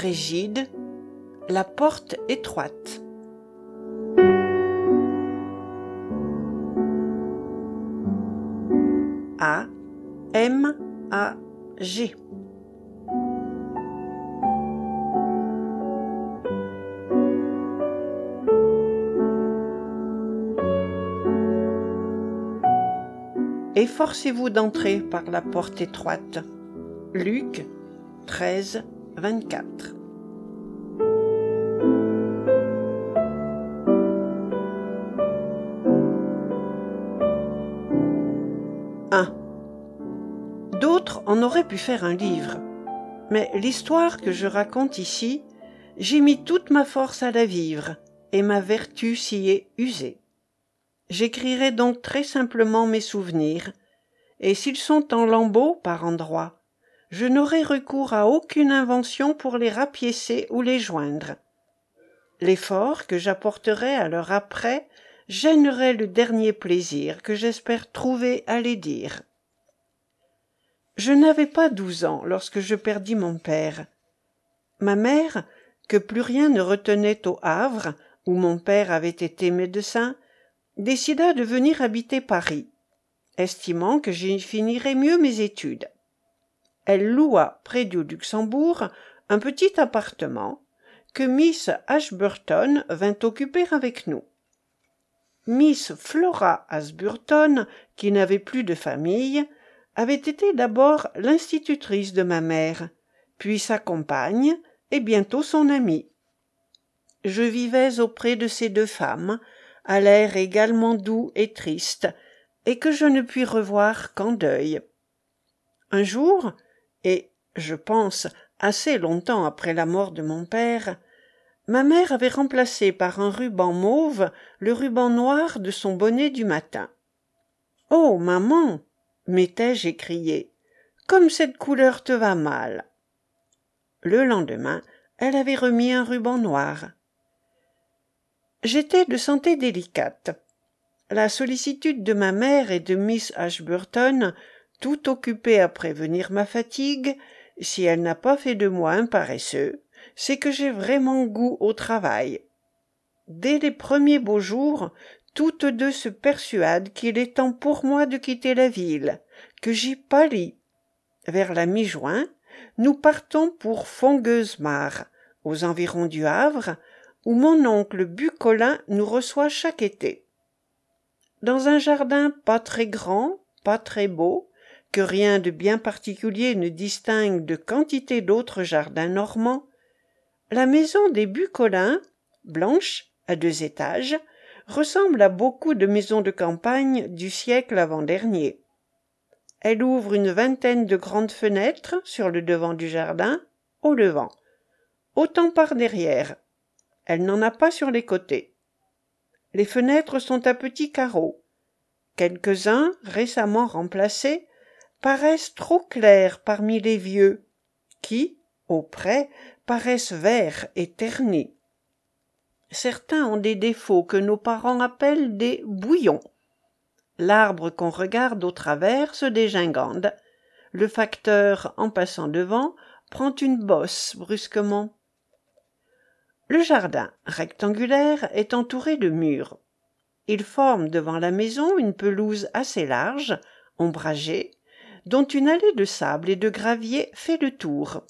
rigide, la porte étroite. A M A G Efforcez-vous d'entrer par la porte étroite. Luc 13, 24. Pu faire un livre, mais l'histoire que je raconte ici, j'ai mis toute ma force à la vivre, et ma vertu s'y est usée. J'écrirai donc très simplement mes souvenirs, et s'ils sont en lambeaux par endroits, je n'aurai recours à aucune invention pour les rapiécer ou les joindre. L'effort que j'apporterai à leur après gênerait le dernier plaisir que j'espère trouver à les dire. Je n'avais pas douze ans lorsque je perdis mon père. Ma mère, que plus rien ne retenait au Havre, où mon père avait été médecin, décida de venir habiter Paris, estimant que j'y finirais mieux mes études. Elle loua près du Luxembourg un petit appartement que Miss Ashburton vint occuper avec nous. Miss Flora Ashburton, qui n'avait plus de famille, avait été d'abord l'institutrice de ma mère, puis sa compagne, et bientôt son amie. Je vivais auprès de ces deux femmes, à l'air également doux et triste, et que je ne puis revoir qu'en deuil. Un jour, et je pense assez longtemps après la mort de mon père, ma mère avait remplacé par un ruban mauve le ruban noir de son bonnet du matin. Oh, maman, m'étais-je écrié, comme cette couleur te va mal. Le lendemain, elle avait remis un ruban noir. J'étais de santé délicate. La sollicitude de ma mère et de Miss Ashburton, tout occupée à prévenir ma fatigue, si elle n'a pas fait de moi un paresseux, c'est que j'ai vraiment goût au travail. Dès les premiers beaux jours, toutes deux se persuadent qu'il est temps pour moi de quitter la ville, que j'y pâlis. Vers la mi-juin, nous partons pour Fongueuse-Mare, aux environs du Havre, où mon oncle Bucolin nous reçoit chaque été. Dans un jardin pas très grand, pas très beau, que rien de bien particulier ne distingue de quantité d'autres jardins normands, la maison des Bucolins, blanche, à deux étages, ressemble à beaucoup de maisons de campagne du siècle avant-dernier. Elle ouvre une vingtaine de grandes fenêtres sur le devant du jardin, au levant. Autant par derrière. Elle n'en a pas sur les côtés. Les fenêtres sont à petits carreaux. Quelques-uns, récemment remplacés, paraissent trop clairs parmi les vieux, qui, auprès, paraissent verts et ternis. Certains ont des défauts que nos parents appellent des bouillons. L'arbre qu'on regarde au travers se dégingande. Le facteur, en passant devant, prend une bosse brusquement. Le jardin, rectangulaire, est entouré de murs. Il forme devant la maison une pelouse assez large, ombragée, dont une allée de sable et de gravier fait le tour.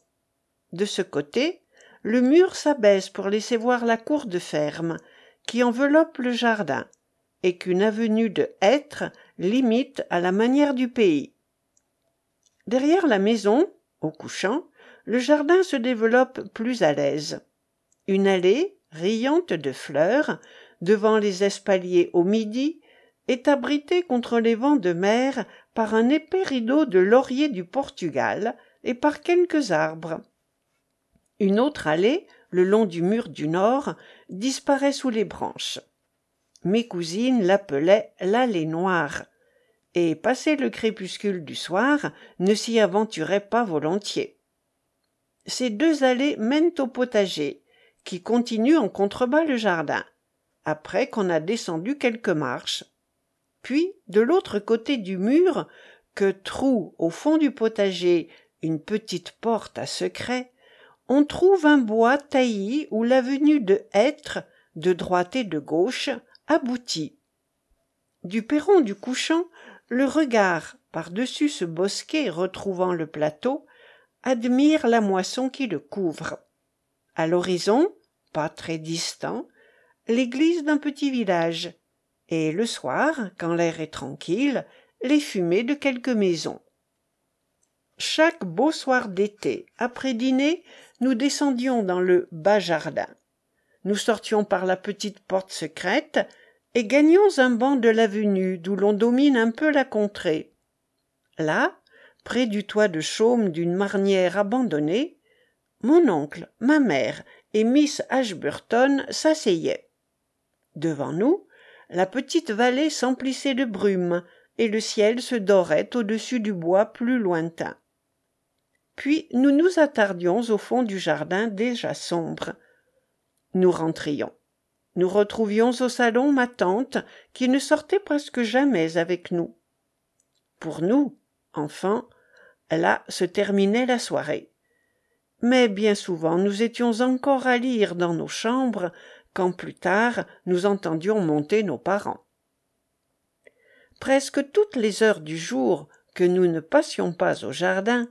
De ce côté, le mur s'abaisse pour laisser voir la cour de ferme, qui enveloppe le jardin, et qu'une avenue de hêtres limite à la manière du pays. Derrière la maison, au couchant, le jardin se développe plus à l'aise. Une allée, riante de fleurs, devant les espaliers au midi, est abritée contre les vents de mer par un épais rideau de laurier du Portugal et par quelques arbres. Une autre allée, le long du mur du nord, disparaît sous les branches. Mes cousines l'appelaient l'allée noire, et, passé le crépuscule du soir, ne s'y aventuraient pas volontiers. Ces deux allées mènent au potager, qui continue en contrebas le jardin, après qu'on a descendu quelques marches. Puis, de l'autre côté du mur, que troue au fond du potager une petite porte à secret, on trouve un bois taillis où l'avenue de hêtres, de droite et de gauche, aboutit. Du perron du couchant, le regard, par-dessus ce bosquet retrouvant le plateau, admire la moisson qui le couvre. À l'horizon, pas très distant, l'église d'un petit village, et le soir, quand l'air est tranquille, les fumées de quelques maisons. Chaque beau soir d'été, après dîner, nous descendions dans le bas jardin. Nous sortions par la petite porte secrète et gagnions un banc de l'avenue d'où l'on domine un peu la contrée. Là, près du toit de chaume d'une marnière abandonnée, mon oncle, ma mère et miss ashburton s'asseyaient. Devant nous, la petite vallée s'emplissait de brume et le ciel se dorait au-dessus du bois plus lointain. Puis nous nous attardions au fond du jardin déjà sombre. Nous rentrions. Nous retrouvions au salon ma tante, qui ne sortait presque jamais avec nous. Pour nous, enfants, là se terminait la soirée. Mais bien souvent nous étions encore à lire dans nos chambres, quand plus tard nous entendions monter nos parents. Presque toutes les heures du jour que nous ne passions pas au jardin,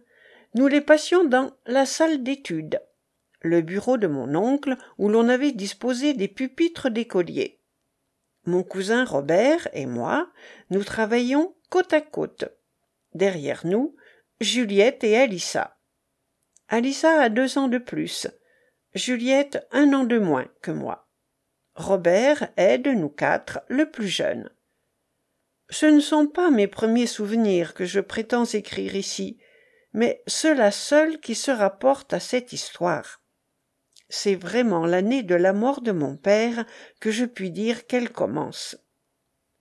nous les passions dans la salle d'études, le bureau de mon oncle où l'on avait disposé des pupitres d'écoliers. Mon cousin Robert et moi, nous travaillions côte à côte. Derrière nous, Juliette et Alissa. Alissa a deux ans de plus, Juliette un an de moins que moi. Robert est de nous quatre le plus jeune. Ce ne sont pas mes premiers souvenirs que je prétends écrire ici, mais ceux-là seuls qui se rapportent à cette histoire. C'est vraiment l'année de la mort de mon père que je puis dire qu'elle commence.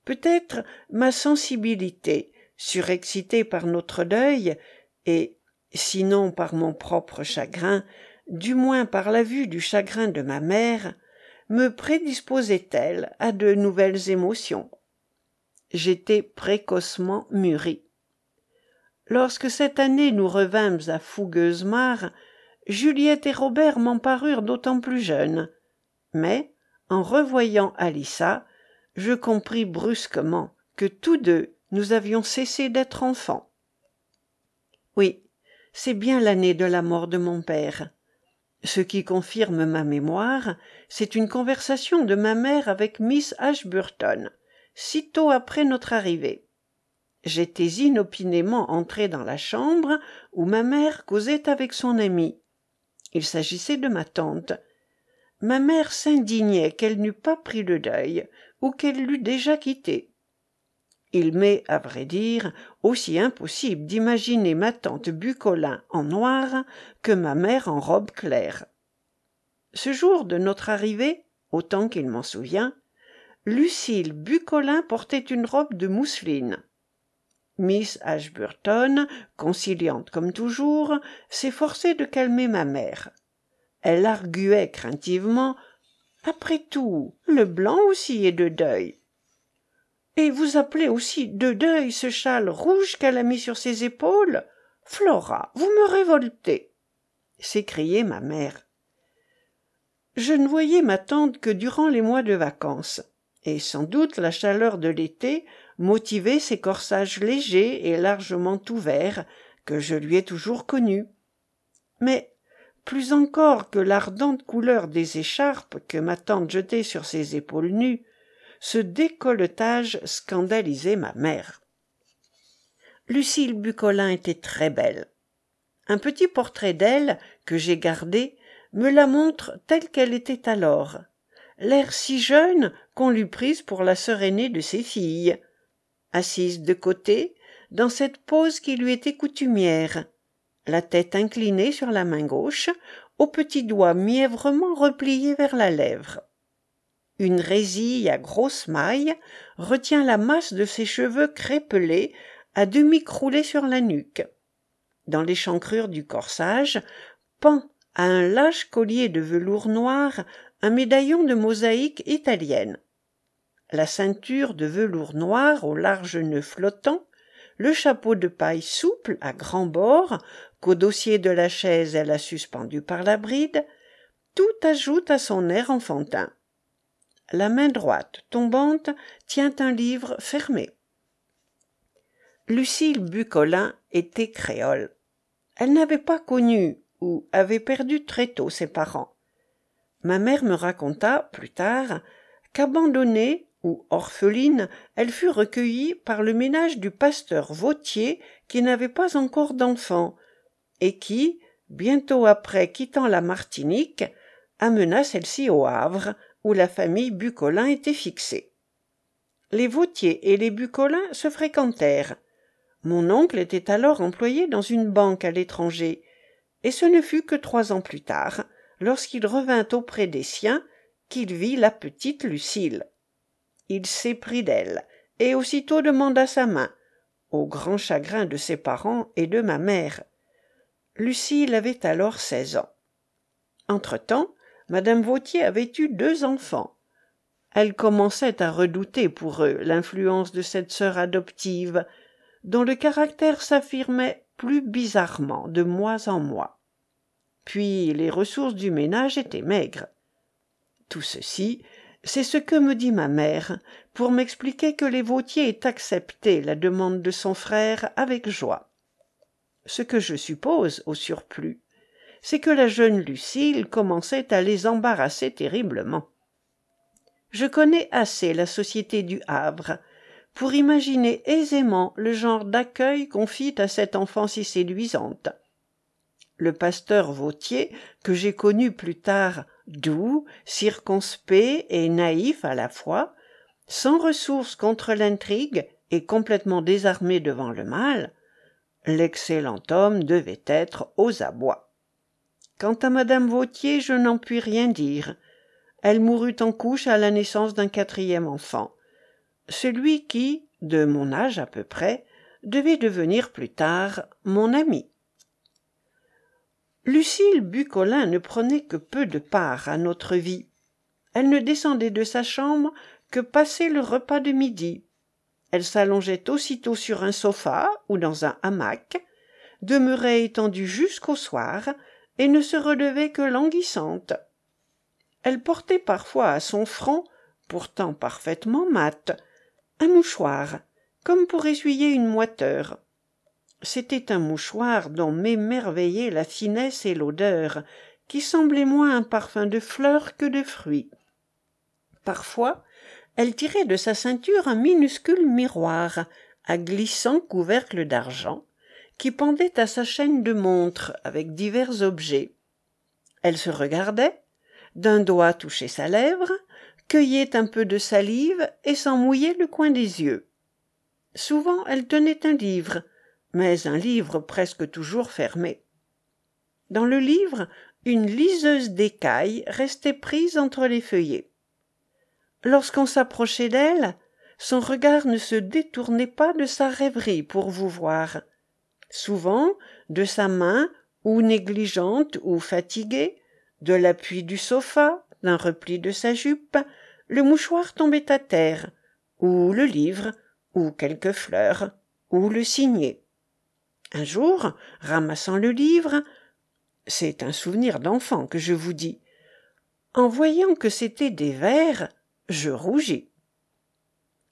Peut-être ma sensibilité, surexcitée par notre deuil, et, sinon par mon propre chagrin, du moins par la vue du chagrin de ma mère, me prédisposait elle à de nouvelles émotions? J'étais précocement mûri. Lorsque cette année nous revînmes à Fougueuse-Mare, Juliette et Robert m'en parurent d'autant plus jeunes. Mais, en revoyant Alissa, je compris brusquement que tous deux nous avions cessé d'être enfants. Oui, c'est bien l'année de la mort de mon père. Ce qui confirme ma mémoire, c'est une conversation de ma mère avec Miss Ashburton sitôt après notre arrivée. J'étais inopinément entré dans la chambre où ma mère causait avec son amie. Il s'agissait de ma tante. Ma mère s'indignait qu'elle n'eût pas pris le deuil, ou qu'elle l'eût déjà quitté. Il m'est, à vrai dire, aussi impossible d'imaginer ma tante Bucolin en noir que ma mère en robe claire. Ce jour de notre arrivée, autant qu'il m'en souvient, Lucille Bucolin portait une robe de mousseline. Miss Ashburton, conciliante comme toujours, s'efforçait de calmer ma mère. Elle arguait craintivement Après tout, le blanc aussi est de deuil. Et vous appelez aussi de deuil ce châle rouge qu'elle a mis sur ses épaules? Flora, vous me révoltez s'écriait ma mère. Je ne voyais ma tante que durant les mois de vacances et sans doute la chaleur de l'été motivait ces corsages légers et largement ouverts que je lui ai toujours connus. Mais plus encore que l'ardente couleur des écharpes que ma tante jetait sur ses épaules nues, ce décolletage scandalisait ma mère. Lucille Bucolin était très belle. Un petit portrait d'elle, que j'ai gardé, me la montre telle qu'elle était alors, l'air si jeune qu'on l'eût prise pour la sœur aînée de ses filles assise de côté dans cette pose qui lui était coutumière. La tête inclinée sur la main gauche aux petits doigts mièvrement repliés vers la lèvre. Une résille à grosses mailles retient la masse de ses cheveux crépelés à demi croulés sur la nuque. Dans l'échancrure du corsage pend à un lâche collier de velours noir un médaillon de mosaïque italienne la ceinture de velours noir au large nœud flottant le chapeau de paille souple à grands bords qu'au dossier de la chaise elle a suspendu par la bride tout ajoute à son air enfantin. La main droite tombante tient un livre fermé. Lucile bucolin était créole. Elle n'avait pas connu ou avait perdu très tôt ses parents. Ma mère me raconta plus tard qu'abandonnée orpheline elle fut recueillie par le ménage du pasteur vautier qui n'avait pas encore d'enfants et qui bientôt après quittant la martinique amena celle-ci au havre où la famille bucolin était fixée. Les vautier et les bucolin se fréquentèrent. Mon oncle était alors employé dans une banque à l'étranger et ce ne fut que trois ans plus tard lorsqu'il revint auprès des siens qu'il vit la petite lucile il s'éprit d'elle et aussitôt demanda sa main au grand chagrin de ses parents et de ma mère. Lucile avait alors seize ans. Entre-temps madame vautier avait eu deux enfants. Elle commençait à redouter pour eux l'influence de cette sœur adoptive dont le caractère s'affirmait plus bizarrement de mois en mois. Puis les ressources du ménage étaient maigres. Tout ceci c'est ce que me dit ma mère pour m'expliquer que les vautier aient accepté la demande de son frère avec joie. Ce que je suppose au surplus c'est que la jeune lucile commençait à les embarrasser terriblement. Je connais assez la société du havre pour imaginer aisément le genre d'accueil qu'on fit à cette enfant si séduisante. Le pasteur vautier que j'ai connu plus tard doux circonspect et naïf à la fois sans ressources contre l'intrigue et complètement désarmé devant le mal l'excellent homme devait être aux abois. Quant à madame vautier je n'en puis rien dire. Elle mourut en couche à la naissance d'un quatrième enfant. Celui qui de mon âge à peu près devait devenir plus tard mon ami lucile bucolin ne prenait que peu de part à notre vie. Elle ne descendait de sa chambre que passer le repas de midi. Elle s'allongeait aussitôt sur un sofa ou dans un hamac demeurait étendue jusqu'au soir et ne se relevait que languissante. Elle portait parfois à son front pourtant parfaitement mat un mouchoir comme pour essuyer une moiteur c'était un mouchoir dont m'émerveillaient la finesse et l'odeur qui semblait moins un parfum de fleurs que de fruits parfois elle tirait de sa ceinture un minuscule miroir à glissant couvercle d'argent qui pendait à sa chaîne de montre avec divers objets. Elle se regardait d'un doigt touchait sa lèvre cueillait un peu de salive et s'en mouillait le coin des yeux. Souvent elle tenait un livre mais un livre presque toujours fermé. Dans le livre une liseuse d'écaille restait prise entre les feuillets. Lorsqu'on s'approchait d'elle son regard ne se détournait pas de sa rêverie pour vous voir. Souvent de sa main ou négligente ou fatiguée de l'appui du sofa d'un repli de sa jupe le mouchoir tombait à terre ou le livre ou quelques fleurs ou le signet un jour ramassant le livre c'est un souvenir d'enfant que je vous dis. En voyant que c'étaient des vers je rougis.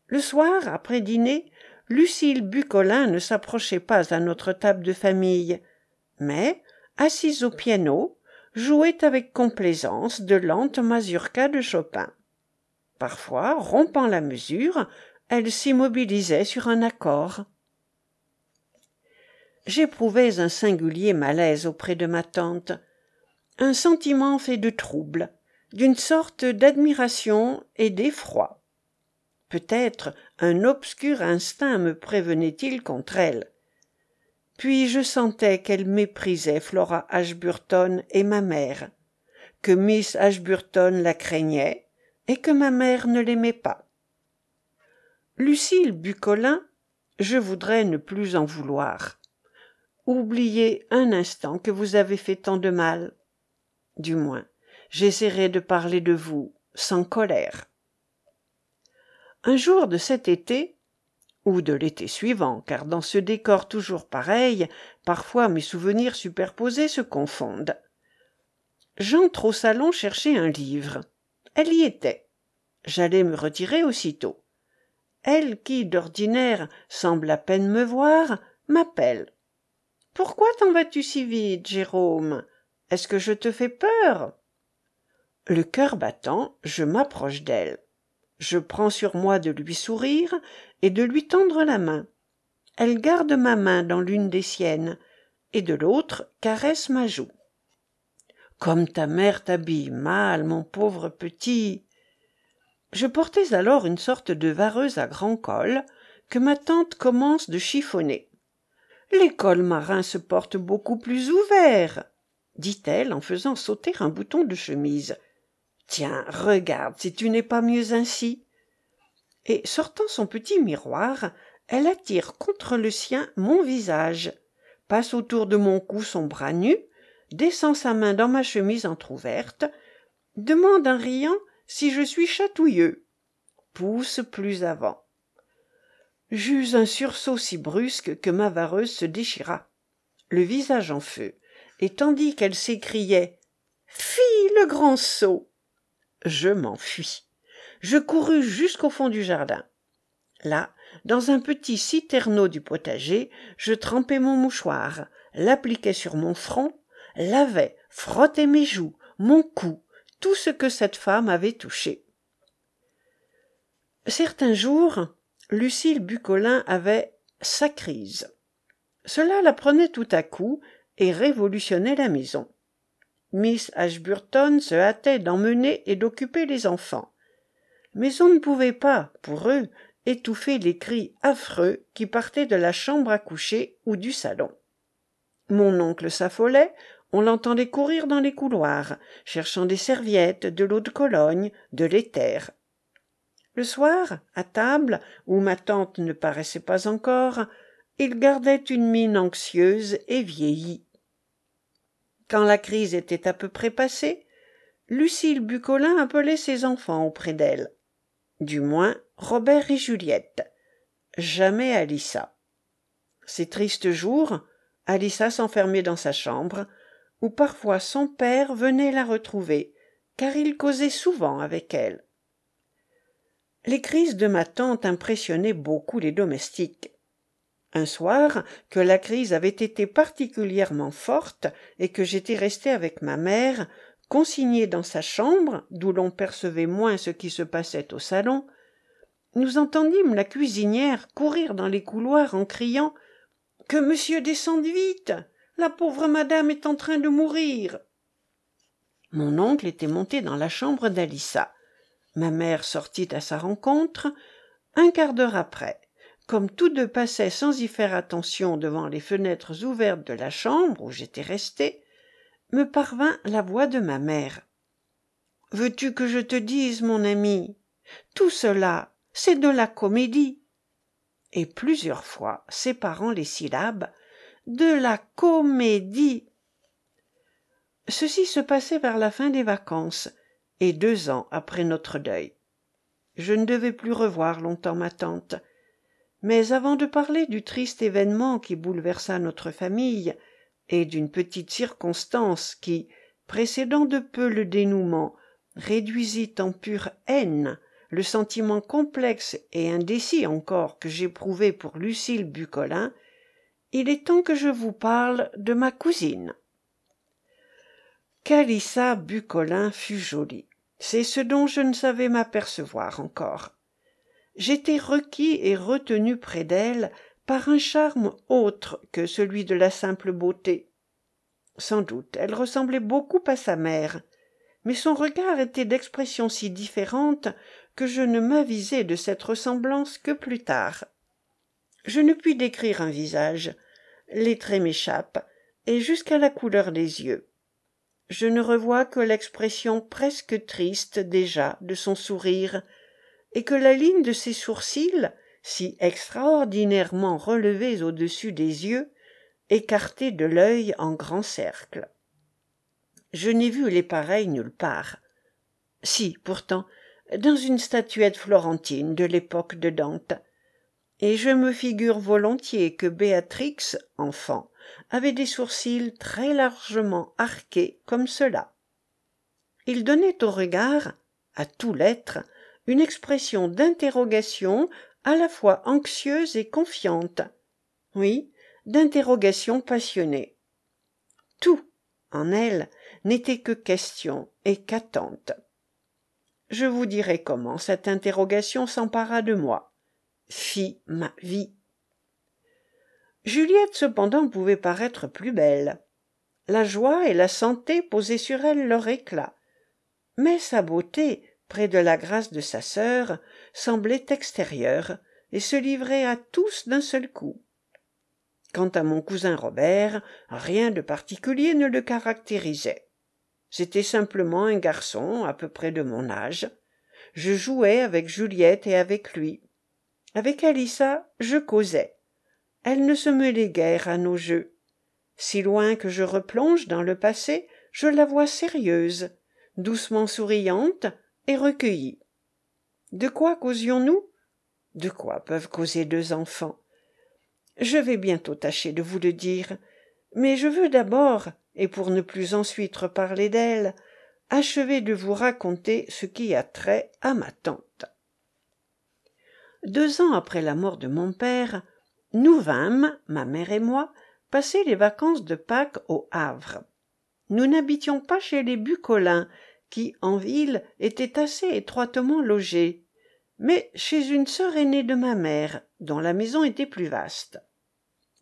Le soir après dîner lucile bucolin ne s'approchait pas à notre table de famille mais assise au piano jouait avec complaisance de lentes mazurkas de chopin. Parfois rompant la mesure elle s'immobilisait sur un accord j'éprouvais un singulier malaise auprès de ma tante un sentiment fait de trouble d'une sorte d'admiration et d'effroi. Peut-être un obscur instinct me prévenait il contre elle. Puis je sentais qu'elle méprisait flora ashburton et ma mère que miss ashburton la craignait et que ma mère ne l'aimait pas. Lucile bucolin je voudrais ne plus en vouloir oubliez un instant que vous avez fait tant de mal du moins j'essaierai de parler de vous sans colère un jour de cet été ou de l'été suivant, car dans ce décor toujours pareil, parfois mes souvenirs superposés se confondent. J'entre au salon chercher un livre. Elle y était. J'allais me retirer aussitôt. Elle, qui, d'ordinaire, semble à peine me voir, m'appelle. Pourquoi t'en vas-tu si vite, Jérôme? Est-ce que je te fais peur? Le cœur battant, je m'approche d'elle. Je prends sur moi de lui sourire et de lui tendre la main. Elle garde ma main dans l'une des siennes, et de l'autre caresse ma joue. Comme ta mère t'habille mal, mon pauvre petit. Je portais alors une sorte de vareuse à grand col que ma tante commence de chiffonner. Les cols marins se portent beaucoup plus ouverts, dit-elle en faisant sauter un bouton de chemise. Tiens, regarde si tu n'es pas mieux ainsi. Et sortant son petit miroir, elle attire contre le sien mon visage, passe autour de mon cou son bras nu, descend sa main dans ma chemise entr'ouverte, demande en riant si je suis chatouilleux, pousse plus avant. J'eus un sursaut si brusque que ma vareuse se déchira, le visage en feu, et tandis qu'elle s'écriait Fi, le grand sot je m'enfuis. Je courus jusqu'au fond du jardin. Là, dans un petit citerneau du potager, je trempai mon mouchoir, l'appliquai sur mon front, lavai, frottai mes joues, mon cou, tout ce que cette femme avait touché. Certains jours, Lucille Bucolin avait sa crise. Cela la prenait tout à coup et révolutionnait la maison. Miss Ashburton se hâtait d'emmener et d'occuper les enfants. Mais on ne pouvait pas, pour eux, étouffer les cris affreux qui partaient de la chambre à coucher ou du salon. Mon oncle s'affolait, on l'entendait courir dans les couloirs, cherchant des serviettes, de l'eau de Cologne, de l'éther. Le soir, à table, où ma tante ne paraissait pas encore, il gardait une mine anxieuse et vieillie. Quand la crise était à peu près passée, Lucille Bucolin appelait ses enfants auprès d'elle. Du moins Robert et Juliette. Jamais Alissa. Ces tristes jours, Alissa s'enfermait dans sa chambre, où parfois son père venait la retrouver, car il causait souvent avec elle. Les crises de ma tante impressionnaient beaucoup les domestiques. Un soir, que la crise avait été particulièrement forte et que j'étais resté avec ma mère, consignée dans sa chambre, d'où l'on percevait moins ce qui se passait au salon, nous entendîmes la cuisinière courir dans les couloirs en criant Que monsieur descende vite. La pauvre madame est en train de mourir. Mon oncle était monté dans la chambre d'Alissa. Ma mère sortit à sa rencontre. Un quart d'heure après, comme tous deux passaient sans y faire attention devant les fenêtres ouvertes de la chambre où j'étais resté, me parvint la voix de ma mère. Veux-tu que je te dise, mon ami Tout cela, c'est de la comédie. Et plusieurs fois, séparant les syllabes, de la comédie. Ceci se passait vers la fin des vacances, et deux ans après notre deuil. Je ne devais plus revoir longtemps ma tante, mais avant de parler du triste événement qui bouleversa notre famille, et d'une petite circonstance qui, précédant de peu le dénouement, réduisit en pure haine le sentiment complexe et indécis encore que j'éprouvais pour Lucille Bucolin, il est temps que je vous parle de ma cousine. Calissa Bucolin fut jolie. C'est ce dont je ne savais m'apercevoir encore j'étais requis et retenu près d'elle par un charme autre que celui de la simple beauté. Sans doute elle ressemblait beaucoup à sa mère, mais son regard était d'expression si différente que je ne m'avisai de cette ressemblance que plus tard. Je ne puis décrire un visage, les traits m'échappent, et jusqu'à la couleur des yeux. Je ne revois que l'expression presque triste déjà de son sourire, et que la ligne de ses sourcils, si extraordinairement relevés au-dessus des yeux, écartait de l'œil en grand cercle. Je n'ai vu les pareils nulle part. Si, pourtant, dans une statuette florentine de l'époque de Dante. et je me figure volontiers que béatrix enfant avait des sourcils très largement arqués comme cela. Il donnait au regard à tout l'être une expression d'interrogation à la fois anxieuse et confiante. Oui d'interrogation passionnée. Tout en elle n'était que question et qu'attente. Je vous dirai comment cette interrogation s'empara de moi. Fit ma vie juliette cependant pouvait paraître plus belle. La joie et la santé posaient sur elle leur éclat. Mais sa beauté près de la grâce de sa sœur semblait extérieure et se livrait à tous d'un seul coup. Quant à mon cousin robert rien de particulier ne le caractérisait. C'était simplement un garçon à peu près de mon âge. Je jouais avec juliette et avec lui. Avec Alissa, je causais. Elle ne se mêlait guère à nos jeux. Si loin que je replonge dans le passé, je la vois sérieuse, doucement souriante et recueillie. De quoi causions-nous? De quoi peuvent causer deux enfants? Je vais bientôt tâcher de vous le dire, mais je veux d'abord, et pour ne plus ensuite reparler d'elle, achever de vous raconter ce qui a trait à ma tante deux ans après la mort de mon père nous vînmes ma mère et moi passer les vacances de pâques au havre. Nous n'habitions pas chez les bucolins qui en ville étaient assez étroitement logés. Mais chez une sœur aînée de ma mère dont la maison était plus vaste.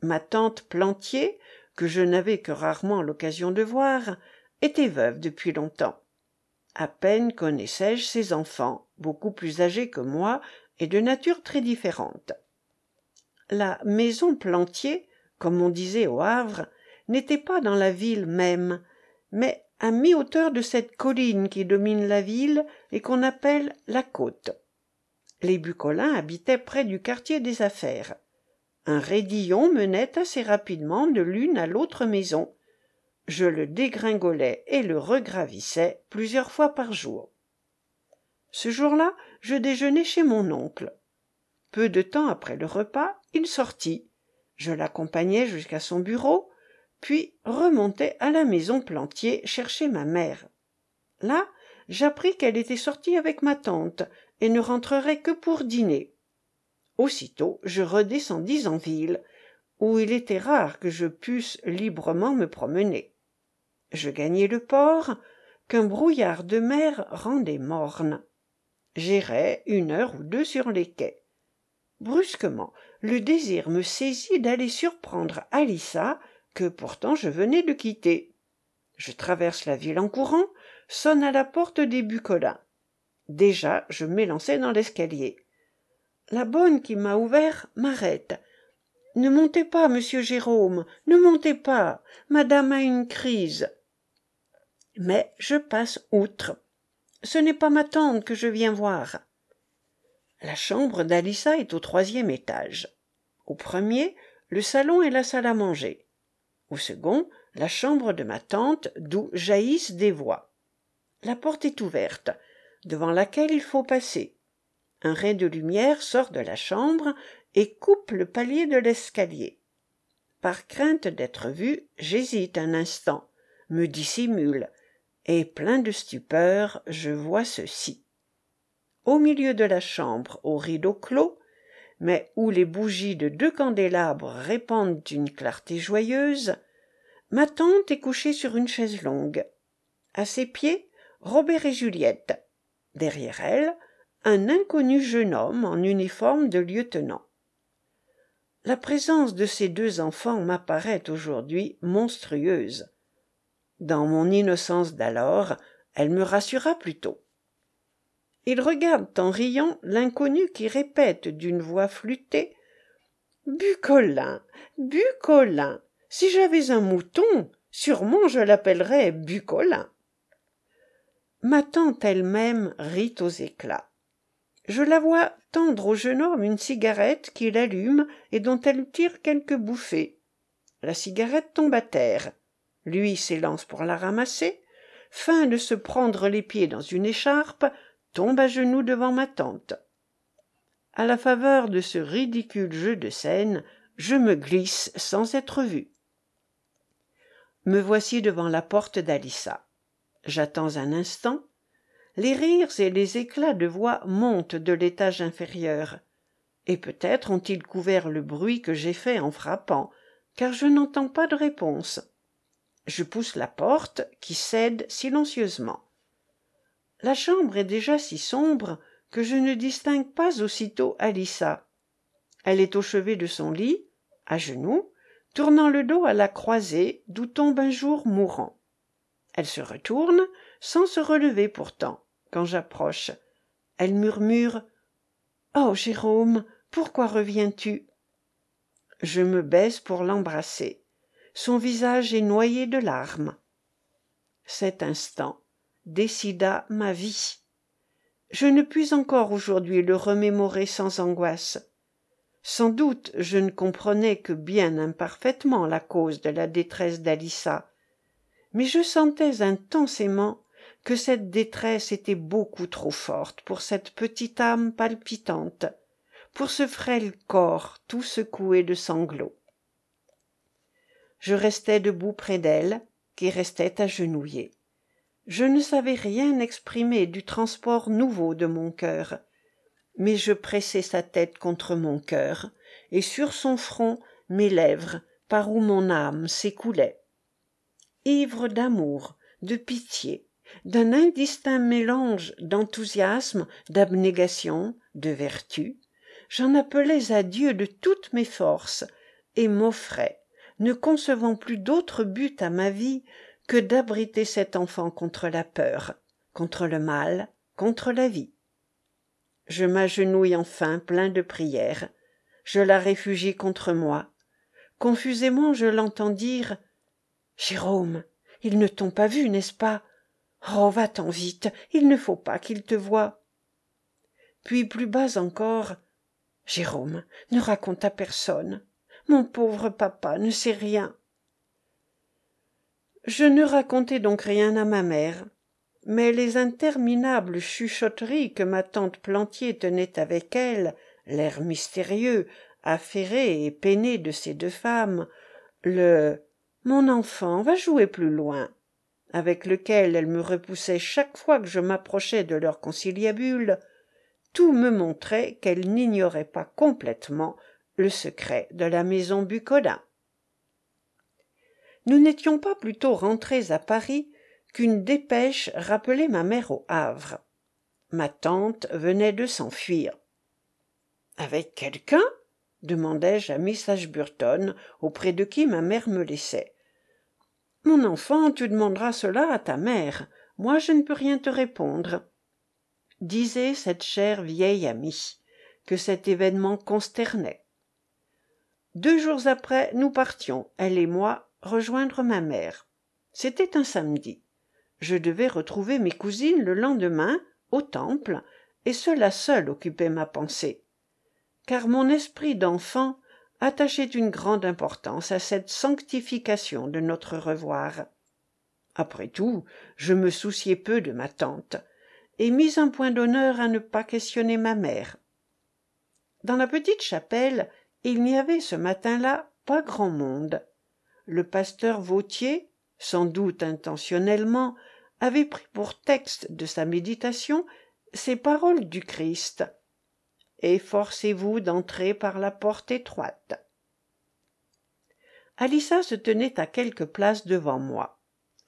Ma tante plantier que je n'avais que rarement l'occasion de voir était veuve depuis longtemps. À peine connaissais je ses enfants beaucoup plus âgés que moi et de nature très différente la maison plantier comme on disait au havre n'était pas dans la ville même mais à mi-hauteur de cette colline qui domine la ville et qu'on appelle la côte. Les bucolins habitaient près du quartier des affaires. Un raidillon menait assez rapidement de l'une à l'autre maison. Je le dégringolais et le regravissais plusieurs fois par jour. Ce jour-là je déjeunai chez mon oncle peu de temps après le repas il sortit. Je l'accompagnai jusqu'à son bureau puis remontai à la maison plantier chercher ma mère. Là j'appris qu'elle était sortie avec ma tante et ne rentrerait que pour dîner. Aussitôt je redescendis en ville où il était rare que je pusse librement me promener. Je gagnai le port qu'un brouillard de mer rendait morne. J'irai une heure ou deux sur les quais brusquement le désir me saisit d'aller surprendre Alissa que pourtant je venais de quitter. Je traverse la ville en courant sonne à la porte des bucolins. Déjà je m'élançai dans l'escalier. La bonne qui m'a ouvert m'arrête ne montez pas monsieur jérôme ne montez pas madame a une crise mais je passe outre. Ce n'est pas ma tante que je viens voir la chambre d'Alissa est au troisième étage. Au premier le salon et la salle à manger. Au second la chambre de ma tante d'où jaillissent des voix. La porte est ouverte devant laquelle il faut passer. Un ray de lumière sort de la chambre et coupe le palier de l'escalier. Par crainte d'être vu j'hésite un instant me dissimule et plein de stupeur je vois ceci au milieu de la chambre aux rideaux clos mais où les bougies de deux candélabres répandent une clarté joyeuse ma tante est couchée sur une chaise longue. À ses pieds robert et juliette. Derrière elle un inconnu jeune homme en uniforme de lieutenant. La présence de ces deux enfants m'apparaît aujourd'hui monstrueuse. Dans mon innocence d'alors elle me rassura plutôt ils regardent en riant l'inconnu qui répète d'une voix flûtée bucolin bucolin si j'avais un mouton sûrement je l'appellerais bucolin ma tante elle-même rit aux éclats. Je la vois tendre au jeune homme une cigarette qu'il allume et dont elle tire quelques bouffées. La cigarette tombe à terre. Lui s'élance pour la ramasser feint de se prendre les pieds dans une écharpe tombe à genoux devant ma tante à la faveur de ce ridicule jeu de scène je me glisse sans être vu me voici devant la porte d'Alissa. J'attends un instant. Les rires et les éclats de voix montent de l'étage inférieur. Et peut-être ont-ils couvert le bruit que j'ai fait en frappant, car je n'entends pas de réponse. Je pousse la porte, qui cède silencieusement. La chambre est déjà si sombre que je ne distingue pas aussitôt Alissa. Elle est au chevet de son lit, à genoux, tournant le dos à la croisée d'où tombe un jour mourant. Elle se retourne, sans se relever pourtant, quand j'approche. Elle murmure Oh, Jérôme, pourquoi reviens-tu? Je me baisse pour l'embrasser. Son visage est noyé de larmes. Cet instant décida ma vie. Je ne puis encore aujourd'hui le remémorer sans angoisse. Sans doute je ne comprenais que bien imparfaitement la cause de la détresse d'Alissa, mais je sentais intensément que cette détresse était beaucoup trop forte pour cette petite âme palpitante, pour ce frêle corps tout secoué de sanglots. Je restais debout près d'elle, qui restait agenouillée. Je ne savais rien exprimer du transport nouveau de mon cœur mais je pressai sa tête contre mon cœur et sur son front mes lèvres par où mon âme s'écoulait. Ivre d'amour de pitié d'un indistinct mélange d'enthousiasme d'abnégation de vertu j'en appelais à dieu de toutes mes forces et m'offrais ne concevant plus d'autre but à ma vie que d'abriter cet enfant contre la peur contre le mal contre la vie. Je m'agenouille enfin plein de prières. Je la réfugie contre moi. Confusément je l'entends dire jérôme ils ne t'ont pas vu n'est-ce pas? Oh va-t'en vite il ne faut pas qu'ils te voient puis plus bas encore jérôme ne raconte à personne. Mon pauvre papa ne sait rien je ne racontai donc rien à ma mère mais les interminables chuchotteries que ma tante plantier tenait avec elle l'air mystérieux affairé et peiné de ces deux femmes le mon enfant va jouer plus loin avec lequel elle me repoussait chaque fois que je m'approchais de leur conciliabule tout me montrait qu'elle n'ignorait pas complètement le secret de la maison nous n'étions pas plutôt rentrés à paris qu'une dépêche rappelait ma mère au havre. Ma tante venait de s'enfuir. Avec quelqu'un? demandai-je à miss ashburton auprès de qui ma mère me laissait. Mon enfant tu demanderas cela à ta mère. Moi je ne peux rien te répondre. Disait cette chère vieille amie que cet événement consternait. Deux jours après nous partions elle et moi rejoindre ma mère. C'était un samedi. Je devais retrouver mes cousines le lendemain au temple et cela seul occupait ma pensée. Car mon esprit d'enfant attachait une grande importance à cette sanctification de notre revoir. Après tout je me souciais peu de ma tante et mis un point d'honneur à ne pas questionner ma mère. Dans la petite chapelle il n'y avait ce matin-là pas grand monde le pasteur vautier sans doute intentionnellement avait pris pour texte de sa méditation ces paroles du Christ. Efforcez-vous d'entrer par la porte étroite. Alissa se tenait à quelques places devant moi.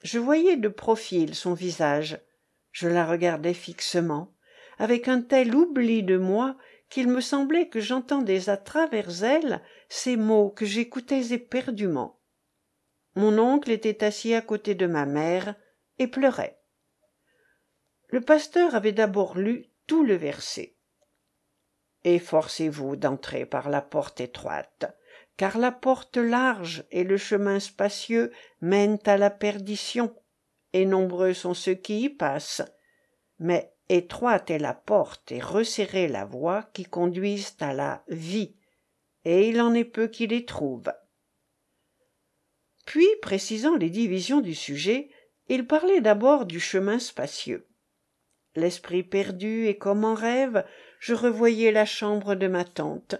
Je voyais de profil son visage. Je la regardais fixement, avec un tel oubli de moi qu'il me semblait que j'entendais à travers elle ces mots que j'écoutais éperdument. Mon oncle était assis à côté de ma mère, et pleurait. Le pasteur avait d'abord lu tout le verset. Efforcez-vous d'entrer par la porte étroite, car la porte large et le chemin spacieux mènent à la perdition, et nombreux sont ceux qui y passent. Mais étroite est la porte et resserrée la voie qui conduisent à la vie, et il en est peu qui les trouvent. Puis, précisant les divisions du sujet, il parlait d'abord du chemin spacieux. L'esprit perdu et comme en rêve je revoyais la chambre de ma tante.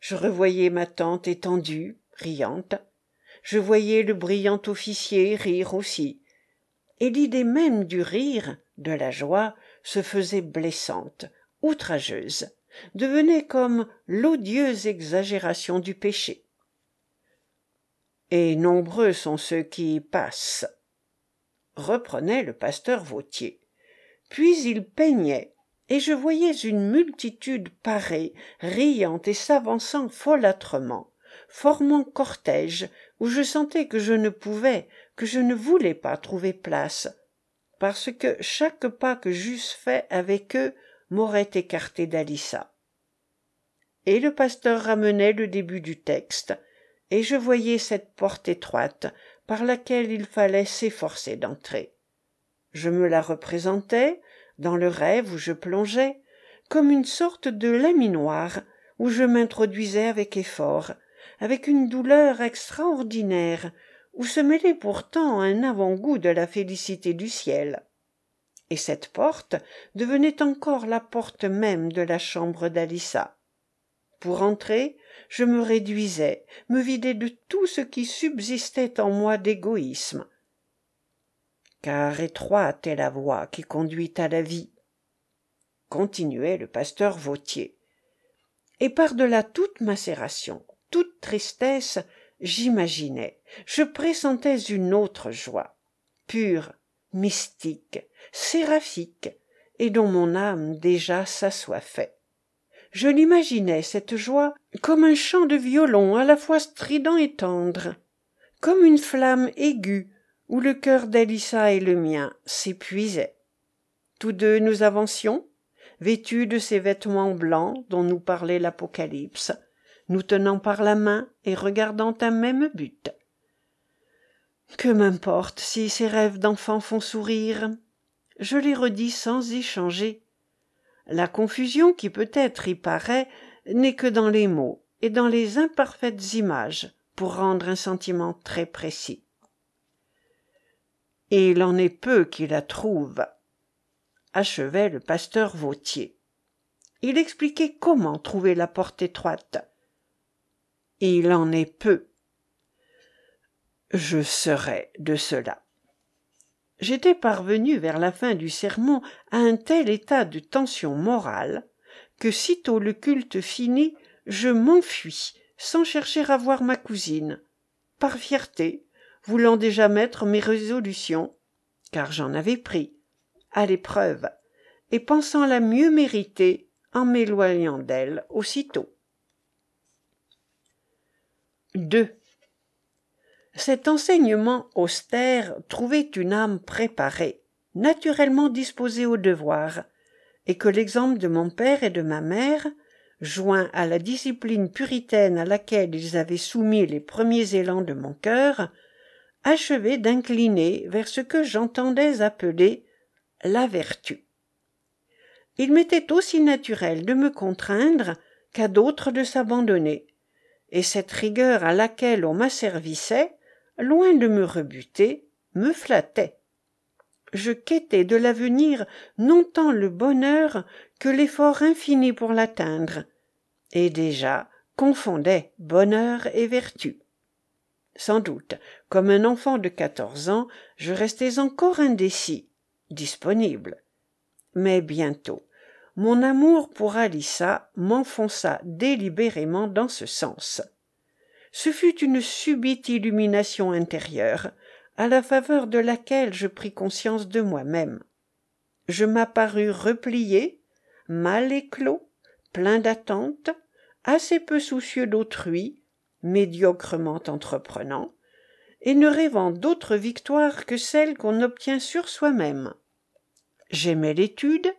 Je revoyais ma tante étendue riante. Je voyais le brillant officier rire aussi. Et l'idée même du rire de la joie se faisait blessante outrageuse devenait comme l'odieuse exagération du péché et nombreux sont ceux qui y passent reprenait le pasteur vautier puis il peignait et je voyais une multitude parée riant et s'avançant folâtrement formant cortège où je sentais que je ne pouvais que je ne voulais pas trouver place parce que chaque pas que j'eusse fait avec eux m'aurait écarté d'Alissa. Et le pasteur ramenait le début du texte, et je voyais cette porte étroite par laquelle il fallait s'efforcer d'entrer. Je me la représentais, dans le rêve où je plongeais, comme une sorte de laminoir où je m'introduisais avec effort, avec une douleur extraordinaire, où se mêlait pourtant un avant-goût de la félicité du ciel. Et cette porte devenait encore la porte même de la chambre d'Alissa. Pour entrer, je me réduisais, me vidais de tout ce qui subsistait en moi d'égoïsme. Car étroite est la voie qui conduit à la vie, continuait le pasteur Vautier. Et par-delà toute macération, toute tristesse, j'imaginais, je pressentais une autre joie, pure, mystique, séraphique, et dont mon âme déjà s'assoiffait. Je l'imaginais, cette joie, comme un chant de violon à la fois strident et tendre, comme une flamme aiguë où le cœur d'Alissa et le mien s'épuisaient. Tous deux nous avancions, vêtus de ces vêtements blancs dont nous parlait l'Apocalypse, nous tenant par la main et regardant un même but. Que m'importe si ces rêves d'enfant font sourire? Je les redis sans y changer. La confusion qui peut-être y paraît n'est que dans les mots et dans les imparfaites images pour rendre un sentiment très précis. Et il en est peu qui la trouvent, achevait le pasteur Vautier. Il expliquait comment trouver la porte étroite, il en est peu. Je serais de cela. J'étais parvenu vers la fin du sermon à un tel état de tension morale que sitôt le culte fini, je m'enfuis sans chercher à voir ma cousine, par fierté, voulant déjà mettre mes résolutions, car j'en avais pris, à l'épreuve, et pensant la mieux mériter en m'éloignant d'elle aussitôt. 2. Cet enseignement austère trouvait une âme préparée, naturellement disposée au devoir, et que l'exemple de mon père et de ma mère, joint à la discipline puritaine à laquelle ils avaient soumis les premiers élans de mon cœur, achevait d'incliner vers ce que j'entendais appeler la vertu. Il m'était aussi naturel de me contraindre qu'à d'autres de s'abandonner, et cette rigueur à laquelle on m'asservissait, loin de me rebuter, me flattait. Je quêtais de l'avenir non tant le bonheur que l'effort infini pour l'atteindre, et déjà confondais bonheur et vertu. Sans doute, comme un enfant de quatorze ans, je restais encore indécis, disponible. Mais bientôt, mon amour pour Alissa m'enfonça délibérément dans ce sens. Ce fut une subite illumination intérieure, à la faveur de laquelle je pris conscience de moi-même. Je m'apparus replié, mal éclos, plein d'attentes, assez peu soucieux d'autrui, médiocrement entreprenant, et ne rêvant d'autre victoire que celle qu'on obtient sur soi-même. J'aimais l'étude,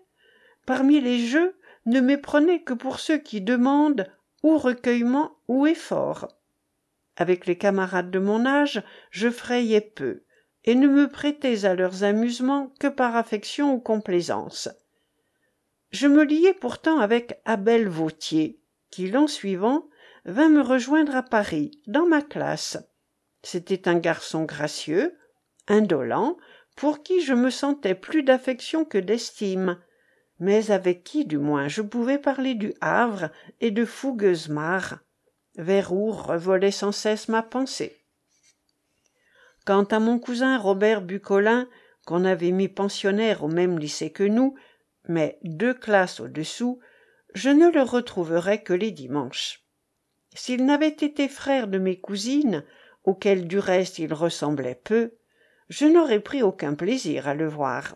parmi les jeux ne méprenait que pour ceux qui demandent ou recueillement ou effort. Avec les camarades de mon âge, je frayais peu, et ne me prêtais à leurs amusements que par affection ou complaisance. Je me liai pourtant avec Abel Vautier, qui, l'an suivant, vint me rejoindre à Paris, dans ma classe. C'était un garçon gracieux, indolent, pour qui je me sentais plus d'affection que d'estime, mais avec qui du moins je pouvais parler du havre et de fougueusemar vers où revolait sans cesse ma pensée. Quant à mon cousin robert bucolin qu'on avait mis pensionnaire au même lycée que nous mais deux classes au-dessous je ne le retrouverais que les dimanches. S'il n'avait été frère de mes cousines auxquelles du reste il ressemblait peu je n'aurais pris aucun plaisir à le voir.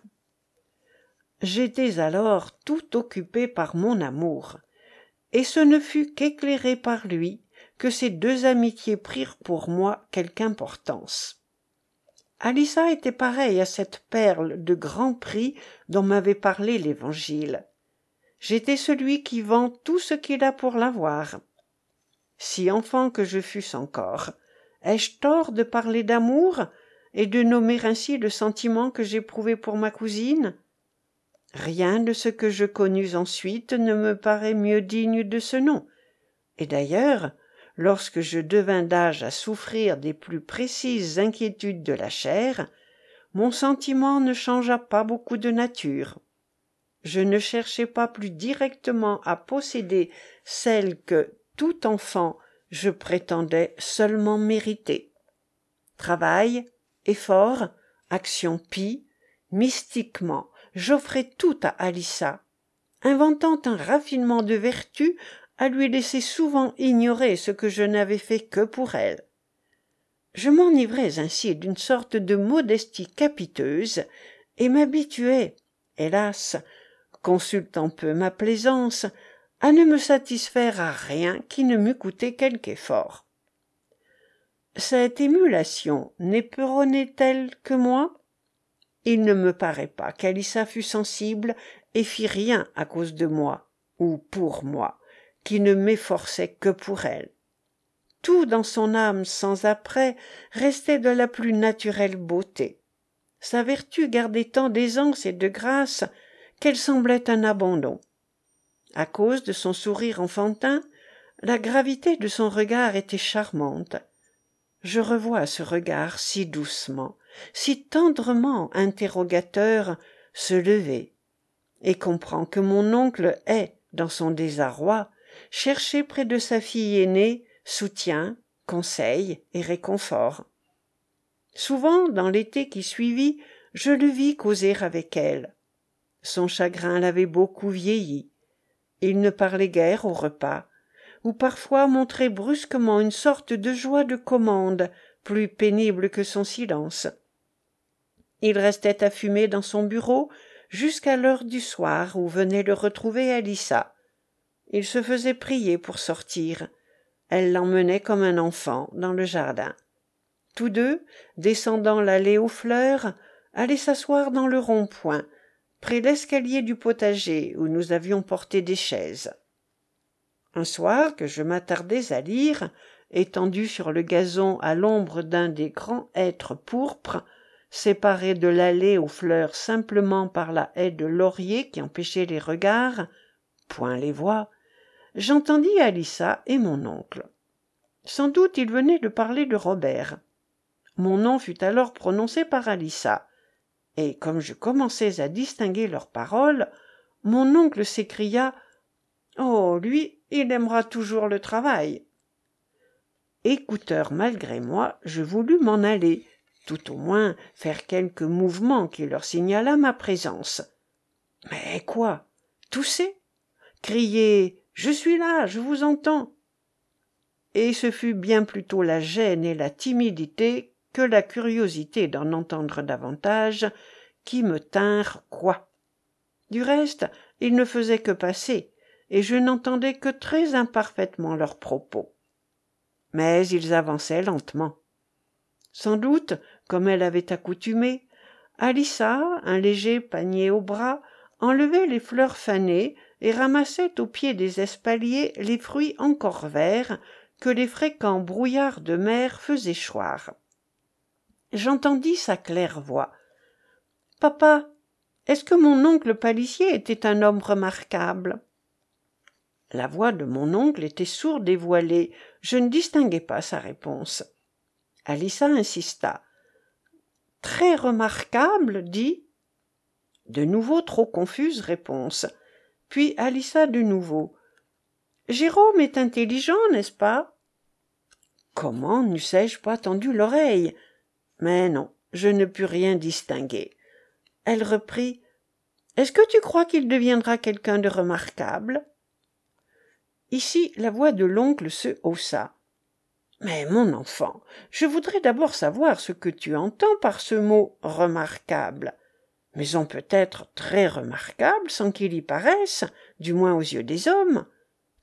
J'étais alors tout occupé par mon amour et ce ne fut qu'éclairé par lui que ces deux amitiés prirent pour moi quelque importance. Alissa était pareille à cette perle de grand prix dont m'avait parlé l'évangile. J'étais celui qui vend tout ce qu'il a pour l'avoir. Si enfant que je fusse encore ai-je tort de parler d'amour et de nommer ainsi le sentiment que j'éprouvais pour ma cousine? Rien de ce que je connus ensuite ne me paraît mieux digne de ce nom. Et d'ailleurs lorsque je devins d'âge à souffrir des plus précises inquiétudes de la chair mon sentiment ne changea pas beaucoup de nature. Je ne cherchai pas plus directement à posséder celle que tout enfant je prétendais seulement mériter. Travail effort action pie mystiquement j'offrais tout à alissa inventant un raffinement de vertu à lui laisser souvent ignorer ce que je n'avais fait que pour elle. Je m'enivrais ainsi d'une sorte de modestie capiteuse et m'habituais hélas consultant peu ma plaisance à ne me satisfaire à rien qui ne m'eût coûté quelque effort. Cette émulation néperonnait elle que moi? Il ne me paraît pas qu'alissa fût sensible et fît rien à cause de moi ou pour moi qui ne m'efforçais que pour elle. Tout dans son âme sans après restait de la plus naturelle beauté. Sa vertu gardait tant d'aisance et de grâce qu'elle semblait un abandon. À cause de son sourire enfantin la gravité de son regard était charmante. Je revois ce regard si doucement si tendrement interrogateur se lever et comprends que mon oncle est dans son désarroi chercher près de sa fille aînée soutien conseil et réconfort. Souvent dans l'été qui suivit je le vis causer avec elle. Son chagrin l'avait beaucoup vieilli il ne parlait guère au repas ou parfois montrait brusquement une sorte de joie de commande plus pénible que son silence. Il restait à fumer dans son bureau jusqu'à l'heure du soir où venait le retrouver il se faisait prier pour sortir. Elle l'emmenait comme un enfant dans le jardin. Tous deux descendant l'allée aux fleurs allaient s'asseoir dans le rond-point près l'escalier du potager où nous avions porté des chaises. Un soir que je m'attardais à lire étendu sur le gazon à l'ombre d'un des grands hêtres pourpres séparé de l'allée aux fleurs simplement par la haie de laurier qui empêchait les regards point les voix j'entendis alissa et mon oncle. Sans doute ils venaient de parler de robert. Mon nom fut alors prononcé par alissa. Et comme je commençais à distinguer leurs paroles mon oncle s'écria oh lui il aimera toujours le travail écouteur malgré moi je voulus m'en aller tout au moins faire quelque mouvement qui leur signalât ma présence mais quoi? Tousser? Crier je suis là je vous entends. Et ce fut bien plutôt la gêne et la timidité que la curiosité d'en entendre davantage qui me tinrent quoi. Du reste ils ne faisaient que passer et je n'entendais que très imparfaitement leurs propos. Mais ils avançaient lentement. Sans doute comme elle avait accoutumé alissa un léger panier au bras enlevait les fleurs fanées et ramassait au pied des espaliers les fruits encore verts que les fréquents brouillards de mer faisaient choir. J'entendis sa claire voix papa est-ce que mon oncle palissier était un homme remarquable? La voix de mon oncle était sourde et voilée. Je ne distinguai pas sa réponse. Alissa insista très remarquable dis De nouveau trop confuse réponse. Puis Alissa de nouveau. Jérôme est intelligent, n'est-ce pas? Comment n'eussé-je pas tendu l'oreille? Mais non, je ne pus rien distinguer. Elle reprit. Est-ce que tu crois qu'il deviendra quelqu'un de remarquable? Ici la voix de l'oncle se haussa. Mais mon enfant, je voudrais d'abord savoir ce que tu entends par ce mot remarquable. Mais on peut être très remarquable sans qu'il y paraisse, du moins aux yeux des hommes,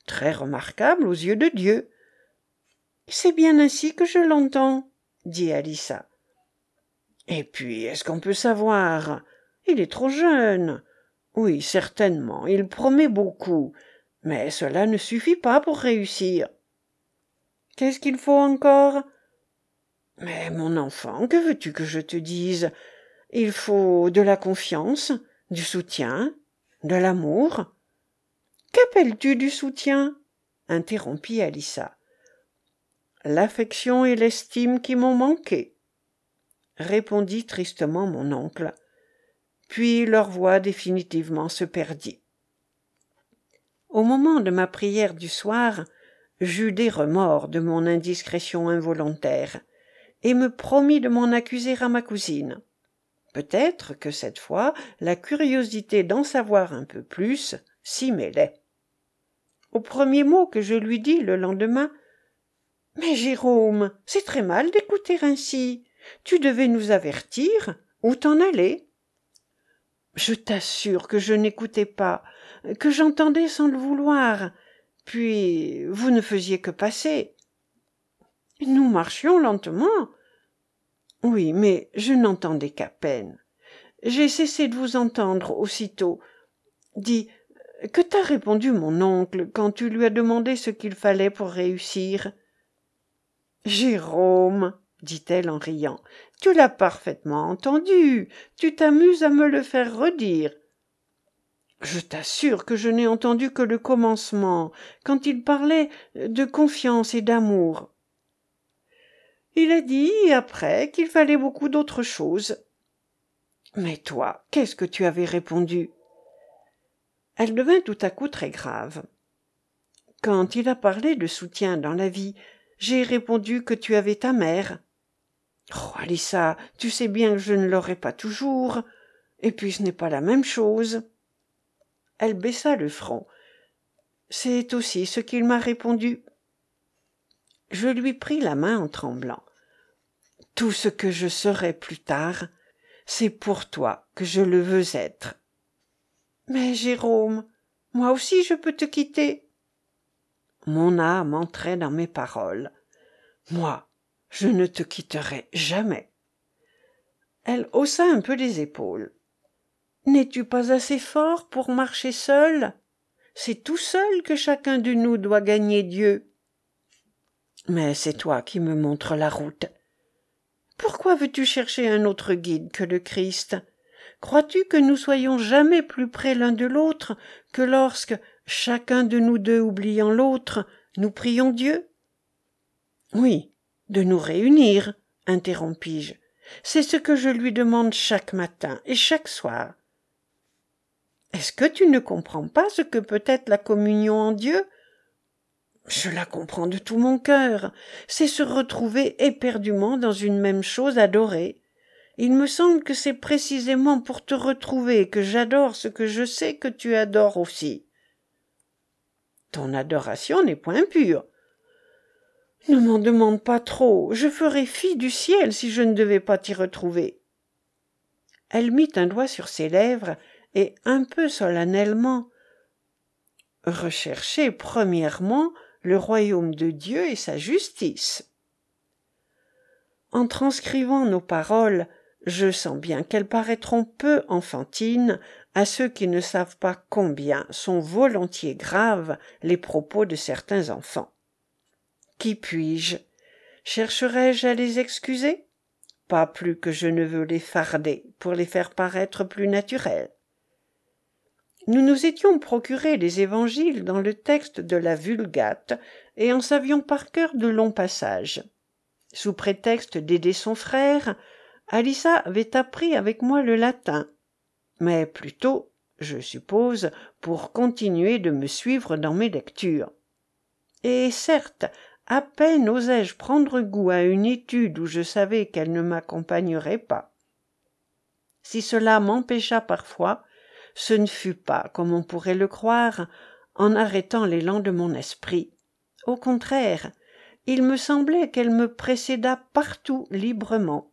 très remarquable aux yeux de Dieu. C'est bien ainsi que je l'entends, dit Alissa. Et puis, est-ce qu'on peut savoir? Il est trop jeune. Oui, certainement, il promet beaucoup, mais cela ne suffit pas pour réussir. Qu'est-ce qu'il faut encore? Mais mon enfant, que veux-tu que je te dise? Il faut de la confiance, du soutien, de l'amour. Qu'appelles-tu du soutien? interrompit Alissa. L'affection et l'estime qui m'ont manqué, répondit tristement mon oncle. Puis leur voix définitivement se perdit. Au moment de ma prière du soir, j'eus des remords de mon indiscrétion involontaire, et me promis de m'en accuser à ma cousine. Peut-être que cette fois la curiosité d'en savoir un peu plus s'y mêlait. Au premier mot que je lui dis le lendemain, Mais Jérôme, c'est très mal d'écouter ainsi. Tu devais nous avertir. Où t'en allais Je t'assure que je n'écoutais pas, que j'entendais sans le vouloir, puis vous ne faisiez que passer. Nous marchions lentement. Oui, mais je n'entendais qu'à peine. J'ai cessé de vous entendre aussitôt. Dis, que t'a répondu mon oncle quand tu lui as demandé ce qu'il fallait pour réussir? Jérôme, dit-elle en riant, tu l'as parfaitement entendu. Tu t'amuses à me le faire redire. Je t'assure que je n'ai entendu que le commencement, quand il parlait de confiance et d'amour. Il a dit après qu'il fallait beaucoup d'autres choses. Mais toi, qu'est-ce que tu avais répondu? Elle devint tout à coup très grave. Quand il a parlé de soutien dans la vie, j'ai répondu que tu avais ta mère. Oh, Alissa, tu sais bien que je ne l'aurai pas toujours. Et puis ce n'est pas la même chose elle baissa le front c'est aussi ce qu'il m'a répondu je lui pris la main en tremblant. Tout ce que je serai plus tard c'est pour toi que je le veux être. Mais jérôme moi aussi je peux te quitter. Mon âme entrait dans mes paroles. Moi je ne te quitterai jamais. Elle haussa un peu les épaules. N'es-tu pas assez fort pour marcher seul C'est tout seul que chacun de nous doit gagner Dieu. Mais c'est toi qui me montres la route. Pourquoi veux-tu chercher un autre guide que le Christ? Crois-tu que nous soyons jamais plus près l'un de l'autre que lorsque, chacun de nous deux oubliant l'autre, nous prions Dieu? Oui, de nous réunir, interrompis-je. C'est ce que je lui demande chaque matin et chaque soir. Est-ce que tu ne comprends pas ce que peut être la communion en Dieu? Je la comprends de tout mon cœur. C'est se retrouver éperdument dans une même chose adorée. Il me semble que c'est précisément pour te retrouver que j'adore ce que je sais que tu adores aussi. Ton adoration n'est point pure. Ne m'en demande pas trop. Je ferais fi du ciel si je ne devais pas t'y retrouver. Elle mit un doigt sur ses lèvres et un peu solennellement rechercher premièrement le royaume de Dieu et sa justice. En transcrivant nos paroles, je sens bien qu'elles paraîtront peu enfantines à ceux qui ne savent pas combien sont volontiers graves les propos de certains enfants. Qui puis-je? Chercherai-je à les excuser? Pas plus que je ne veux les farder pour les faire paraître plus naturels. Nous nous étions procuré les évangiles dans le texte de la Vulgate et en savions par cœur de longs passages. Sous prétexte d'aider son frère, Alissa avait appris avec moi le latin. mais plutôt je suppose pour continuer de me suivre dans mes lectures et certes à peine osai je prendre goût à une étude où je savais qu'elle ne m'accompagnerait pas si cela m'empêcha parfois ce ne fut pas comme on pourrait le croire en arrêtant l'élan de mon esprit. Au contraire il me semblait qu'elle me précédât partout librement.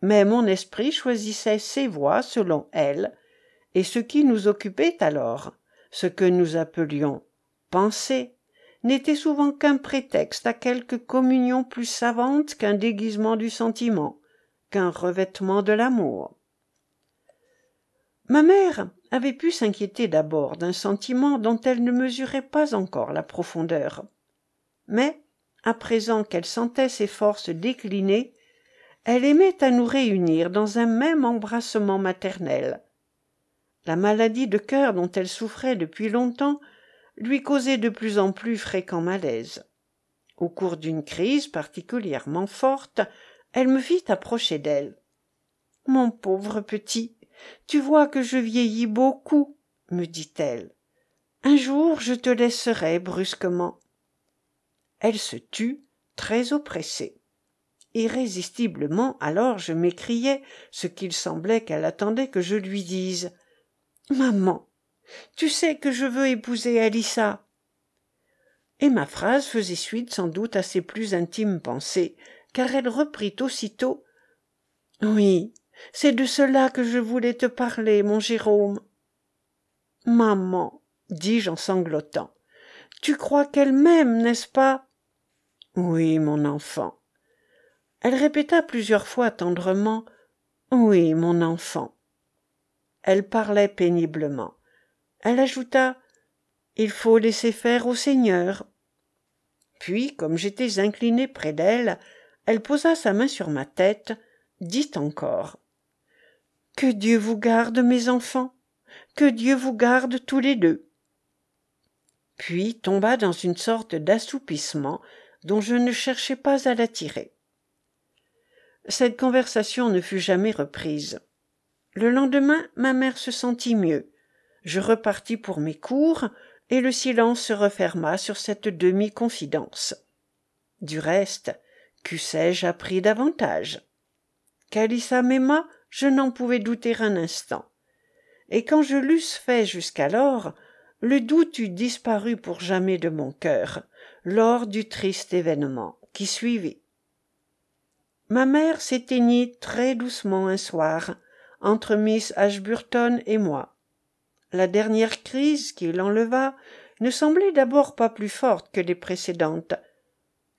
Mais mon esprit choisissait ses voies selon elle et ce qui nous occupait alors ce que nous appelions pensée n'était souvent qu'un prétexte à quelque communion plus savante qu'un déguisement du sentiment qu'un revêtement de l'amour ma mère avait pu s'inquiéter d'abord d'un sentiment dont elle ne mesurait pas encore la profondeur. Mais à présent qu'elle sentait ses forces décliner elle aimait à nous réunir dans un même embrassement maternel. La maladie de cœur dont elle souffrait depuis longtemps lui causait de plus en plus fréquents malaises au cours d'une crise particulièrement forte elle me fit approcher d'elle mon pauvre petit tu vois que je vieillis beaucoup me dit-elle. Un jour je te laisserai brusquement. Elle se tut très oppressée. Irrésistiblement alors je m'écriai ce qu'il semblait qu'elle attendait que je lui dise. Maman tu sais que je veux épouser Alissa. Et ma phrase faisait suite sans doute à ses plus intimes pensées car elle reprit aussitôt. Oui c'est de cela que je voulais te parler mon jérôme. Maman dis-je en sanglotant. Tu crois qu'elle m'aime n'est-ce pas? Oui mon enfant. Elle répéta plusieurs fois tendrement. Oui mon enfant. Elle parlait péniblement. Elle ajouta il faut laisser faire au seigneur. Puis comme j'étais incliné près d'elle elle posa sa main sur ma tête. Dit encore que dieu vous garde mes enfants. Que dieu vous garde tous les deux. Puis tomba dans une sorte d'assoupissement dont je ne cherchais pas à la tirer cette conversation ne fut jamais reprise. Le lendemain ma mère se sentit mieux. Je repartis pour mes cours et le silence se referma sur cette demi confidence du reste qu'eussé-je appris davantage? qu'Alissa m'aima je n'en pouvais douter un instant. Et quand je l'eusse fait jusqu'alors le doute eût disparu pour jamais de mon cœur lors du triste événement qui suivit. Ma mère s'éteignit très doucement un soir entre miss ashburton et moi. La dernière crise qui l'enleva ne semblait d'abord pas plus forte que les précédentes.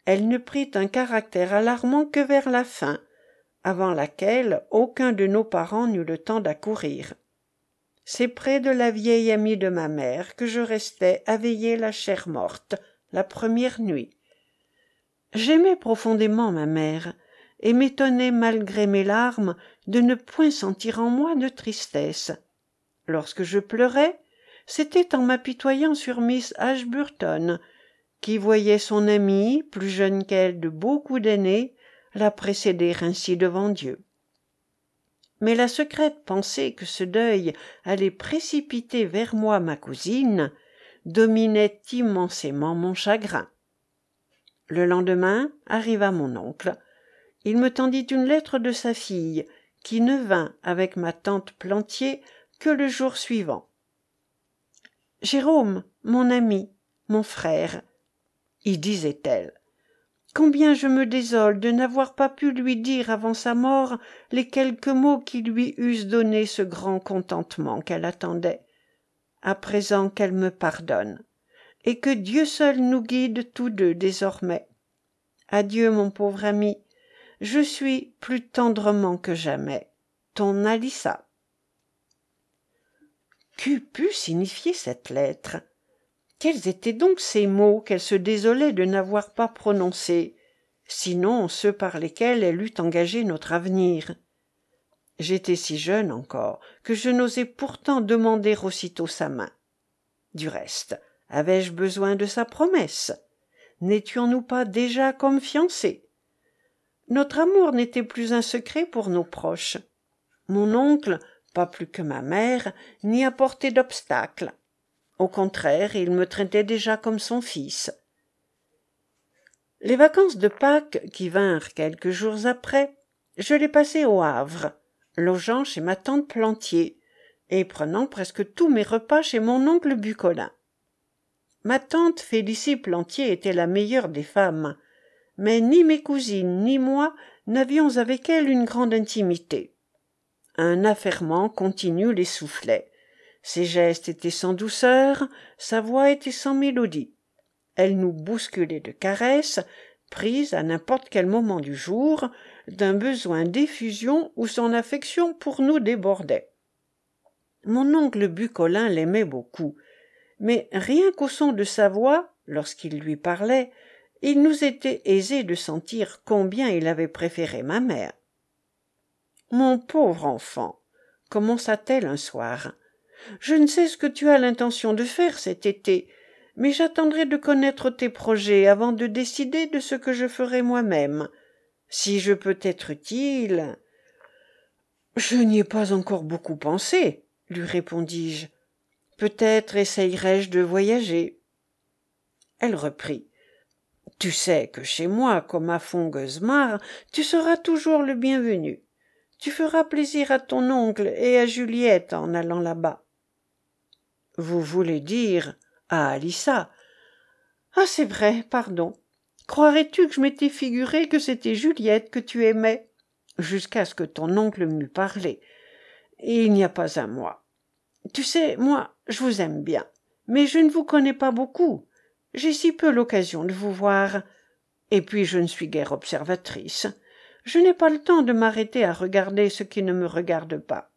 Elle ne prit un caractère alarmant que vers la fin avant laquelle aucun de nos parents n'eut le temps d'accourir. C'est près de la vieille amie de ma mère que je restai à veiller la chère morte la première nuit. J'aimais profondément ma mère et m'étonnais malgré mes larmes de ne point sentir en moi de tristesse. Lorsque je pleurais c'était en m'apitoyant sur miss ashburton qui voyait son amie plus jeune qu'elle de beaucoup d'années la précéder ainsi devant dieu. Mais la secrète pensée que ce deuil allait précipiter vers moi ma cousine dominait immensément mon chagrin. Le lendemain arriva mon oncle. Il me tendit une lettre de sa fille qui ne vint avec ma tante plantier que le jour suivant jérôme mon ami mon frère y disait-elle combien je me désole de n'avoir pas pu lui dire avant sa mort les quelques mots qui lui eussent donné ce grand contentement qu'elle attendait. À présent qu'elle me pardonne et que dieu seul nous guide tous deux désormais. Adieu mon pauvre ami. Je suis plus tendrement que jamais. Ton Alissa. Qu'eût pu signifier cette lettre? Quels étaient donc ces mots qu'elle se désolait de n'avoir pas prononcés sinon ceux par lesquels elle eût engagé notre avenir? J'étais si jeune encore que je n'osais pourtant demander aussitôt sa main. Du reste avais-je besoin de sa promesse? N'étions-nous pas déjà comme fiancés? Notre amour n'était plus un secret pour nos proches. Mon oncle pas plus que ma mère, n'y apportait d'obstacle. Au contraire, il me traitait déjà comme son fils. Les vacances de Pâques, qui vinrent quelques jours après, je les passai au Havre, logeant chez ma tante Plantier, et prenant presque tous mes repas chez mon oncle Bucolin. Ma tante Félicie Plantier était la meilleure des femmes, mais ni mes cousines ni moi n'avions avec elle une grande intimité. Un affairement continu les soufflait. Ses gestes étaient sans douceur, sa voix était sans mélodie. Elle nous bousculait de caresses, prise à n'importe quel moment du jour d'un besoin d'effusion où son affection pour nous débordait. Mon oncle Bucolin l'aimait beaucoup, mais rien qu'au son de sa voix, lorsqu'il lui parlait, il nous était aisé de sentir combien il avait préféré ma mère. Mon pauvre enfant, commença-t-elle un soir, je ne sais ce que tu as l'intention de faire cet été, mais j'attendrai de connaître tes projets avant de décider de ce que je ferai moi-même. Si je peux être utile. Je n'y ai pas encore beaucoup pensé, lui répondis-je. Peut-être essayerai-je de voyager. Elle reprit. Tu sais que chez moi, comme à Fongueusmar, tu seras toujours le bienvenu. Tu feras plaisir à ton oncle et à Juliette en allant là-bas. Vous voulez dire à Alissa. Ah, c'est vrai, pardon. Croirais-tu que je m'étais figuré que c'était Juliette que tu aimais? Jusqu'à ce que ton oncle m'eût parlé. Il n'y a pas un mois. Tu sais, moi, je vous aime bien, mais je ne vous connais pas beaucoup. J'ai si peu l'occasion de vous voir. Et puis je ne suis guère observatrice. Je n'ai pas le temps de m'arrêter à regarder ce qui ne me regarde pas.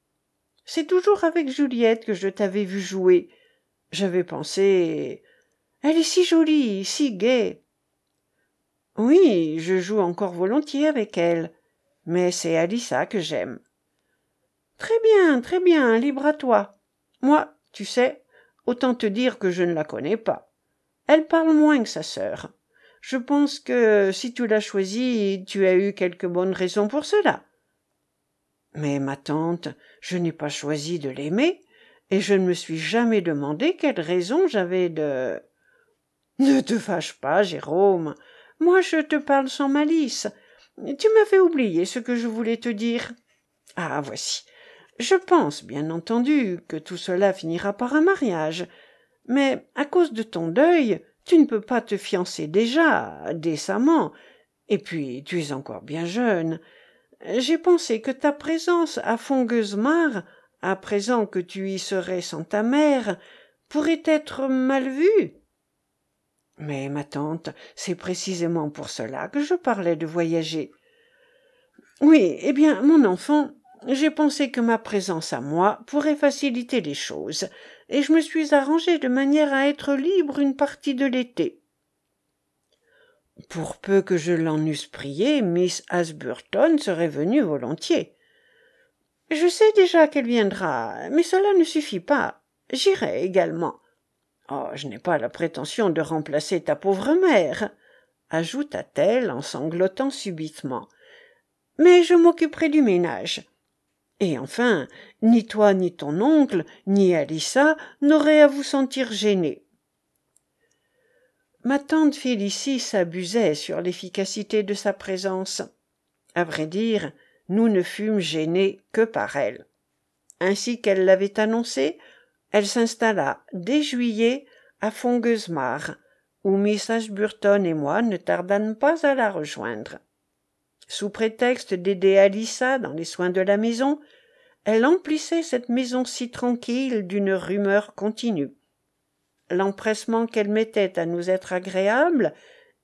C'est toujours avec Juliette que je t'avais vu jouer. J'avais pensé. Elle est si jolie, si gaie. Oui, je joue encore volontiers avec elle, mais c'est Alissa que j'aime. Très bien, très bien, libre à toi. Moi, tu sais, autant te dire que je ne la connais pas. Elle parle moins que sa sœur. Je pense que si tu l'as choisie, tu as eu quelque bonne raison pour cela. Mais ma tante, je n'ai pas choisi de l'aimer, et je ne me suis jamais demandé quelle raison j'avais de. Ne te fâche pas, Jérôme. Moi, je te parle sans malice. Tu m'avais oublié ce que je voulais te dire. Ah, voici. Je pense, bien entendu, que tout cela finira par un mariage, mais à cause de ton deuil, tu ne peux pas te fiancer déjà, décemment, et puis tu es encore bien jeune. J'ai pensé que ta présence à Fongueusmar, à présent que tu y serais sans ta mère, pourrait être mal vue. Mais ma tante, c'est précisément pour cela que je parlais de voyager. Oui, eh bien, mon enfant, j'ai pensé que ma présence à moi pourrait faciliter les choses, et je me suis arrangé de manière à être libre une partie de l'été. Pour peu que je l'en eusse prié, Miss Asburton serait venue volontiers. Je sais déjà qu'elle viendra, mais cela ne suffit pas. J'irai également. Oh, je n'ai pas la prétention de remplacer ta pauvre mère, ajouta-t-elle en sanglotant subitement. Mais je m'occuperai du ménage. Et enfin, ni toi ni ton oncle, ni Alissa n'auraient à vous sentir gênés. Ma tante Félicie s'abusait sur l'efficacité de sa présence. À vrai dire, nous ne fûmes gênés que par elle. Ainsi qu'elle l'avait annoncé, elle s'installa dès juillet à Fongueusmar, où Miss Ashburton et moi ne tardâmes pas à la rejoindre. Sous prétexte d'aider Alissa dans les soins de la maison, elle emplissait cette maison si tranquille d'une rumeur continue. L'empressement qu'elle mettait à nous être agréables,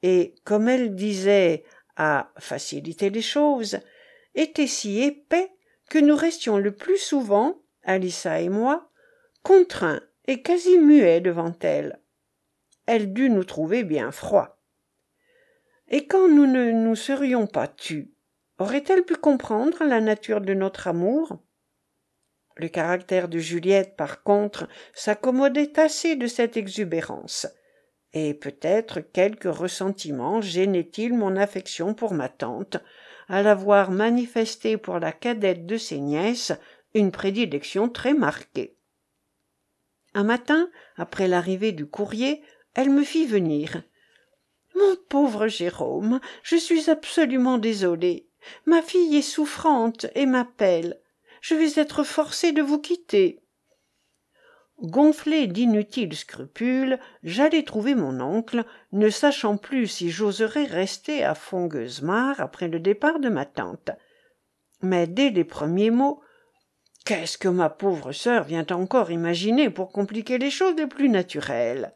et, comme elle disait, à faciliter les choses, était si épais que nous restions le plus souvent, Alissa et moi, contraints et quasi muets devant elle. Elle dut nous trouver bien froids. Et quand nous ne nous serions pas tus, aurait-elle pu comprendre la nature de notre amour? Le caractère de Juliette, par contre, s'accommodait assez de cette exubérance. Et peut-être quelque ressentiment gênait-il mon affection pour ma tante, à la voir manifester pour la cadette de ses nièces une prédilection très marquée. Un matin, après l'arrivée du courrier, elle me fit venir. Mon pauvre Jérôme, je suis absolument désolée. Ma fille est souffrante et m'appelle. Je vais être forcée de vous quitter. Gonflé d'inutiles scrupules, j'allai trouver mon oncle, ne sachant plus si j'oserais rester à Fongueusmar après le départ de ma tante. Mais dès les premiers mots, qu'est-ce que ma pauvre sœur vient encore imaginer pour compliquer les choses les plus naturelles?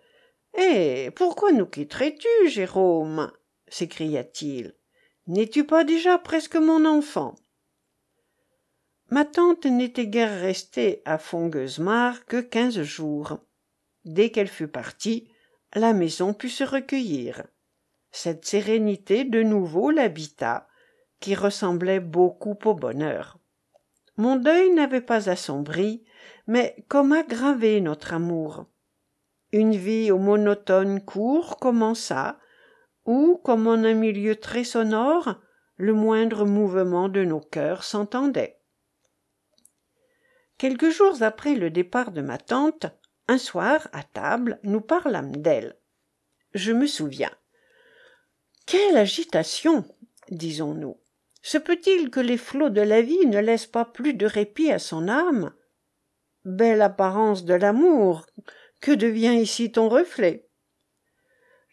Eh. Pourquoi nous quitterais tu, Jérôme? s'écria-t-il. N'es-tu pas déjà presque mon enfant? Ma tante n'était guère restée à Fongueusmar que quinze jours. Dès qu'elle fut partie, la maison put se recueillir. Cette sérénité de nouveau l'habita, qui ressemblait beaucoup au bonheur. Mon deuil n'avait pas assombri, mais comme aggravé notre amour. Une vie au monotone court commença, où, comme en un milieu très sonore, le moindre mouvement de nos cœurs s'entendait. Quelques jours après le départ de ma tante, un soir, à table, nous parlâmes d'elle. Je me souviens. Quelle agitation, disons-nous. Se peut-il que les flots de la vie ne laissent pas plus de répit à son âme? Belle apparence de l'amour, que devient ici ton reflet?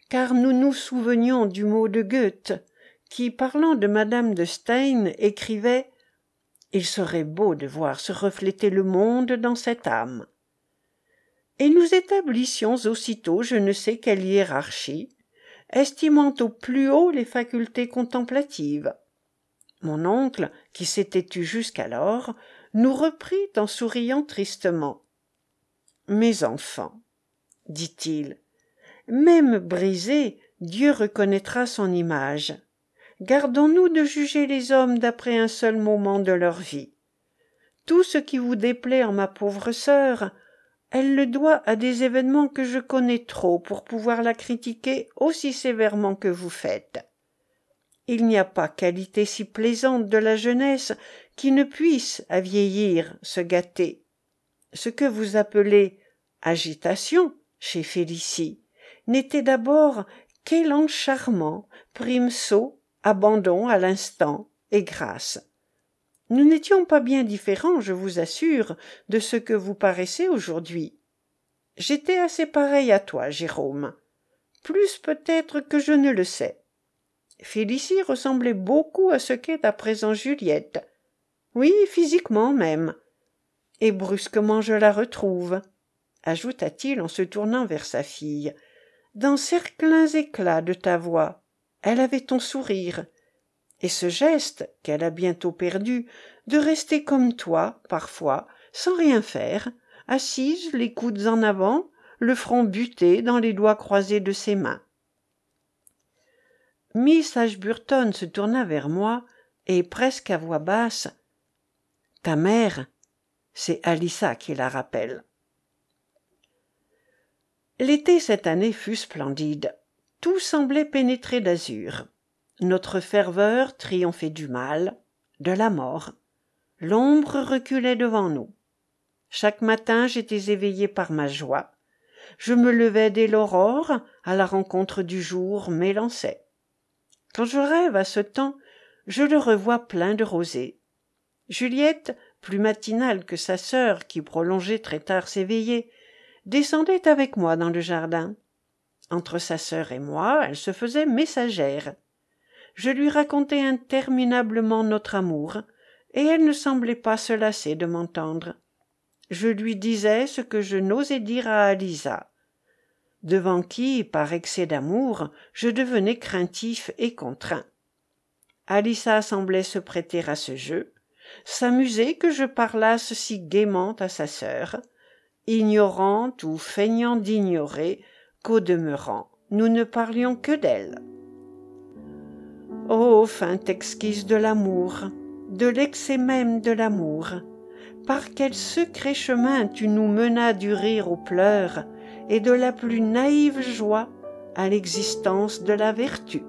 Car nous nous souvenions du mot de Goethe, qui, parlant de madame de Stein, écrivait il serait beau de voir se refléter le monde dans cette âme. Et nous établissions aussitôt je ne sais quelle hiérarchie, estimant au plus haut les facultés contemplatives. Mon oncle, qui s'était tu jusqu'alors, nous reprit en souriant tristement. Mes enfants, dit-il, même brisé, Dieu reconnaîtra son image gardons-nous de juger les hommes d'après un seul moment de leur vie. Tout ce qui vous déplaît en ma pauvre sœur, elle le doit à des événements que je connais trop pour pouvoir la critiquer aussi sévèrement que vous faites. Il n'y a pas qualité si plaisante de la jeunesse qui ne puisse, à vieillir, se gâter. Ce que vous appelez agitation chez Félicie n'était d'abord qu'élan charmant, prime abandon à l'instant et grâce. Nous n'étions pas bien différents je vous assure de ce que vous paraissez aujourd'hui. J'étais assez pareil à toi jérôme. Plus peut-être que je ne le sais. Félicie ressemblait beaucoup à ce qu'est à présent juliette. Oui physiquement même. Et brusquement je la retrouve ajouta-t-il en se tournant vers sa fille. Dans cerclins éclats de ta voix elle avait ton sourire. Et ce geste qu'elle a bientôt perdu de rester comme toi parfois sans rien faire assise les coudes en avant le front buté dans les doigts croisés de ses mains. Miss ashburton se tourna vers moi et presque à voix basse ta mère c'est alissa qui la rappelle l'été cette année fut splendide tout semblait pénétré d'azur. Notre ferveur triomphait du mal de la mort. L'ombre reculait devant nous. Chaque matin j'étais éveillé par ma joie. Je me levais dès l'aurore à la rencontre du jour m'élançais quand je rêve à ce temps je le revois plein de rosée juliette plus matinale que sa sœur qui prolongeait très tard ses veillées descendait avec moi dans le jardin entre sa sœur et moi elle se faisait messagère. Je lui racontais interminablement notre amour et elle ne semblait pas se lasser de m'entendre. Je lui disais ce que je n'osais dire à alisa. Devant qui par excès d'amour je devenais craintif et contraint. Alisa semblait se prêter à ce jeu s'amuser que je parlasse si gaiement à sa sœur ignorante ou feignant d'ignorer qu'au demeurant nous ne parlions que d'elle. Ô feinte exquise de l'amour de l'excès même de l'amour par quel secret chemin tu nous menas du rire aux pleurs et de la plus naïve joie à l'existence de la vertu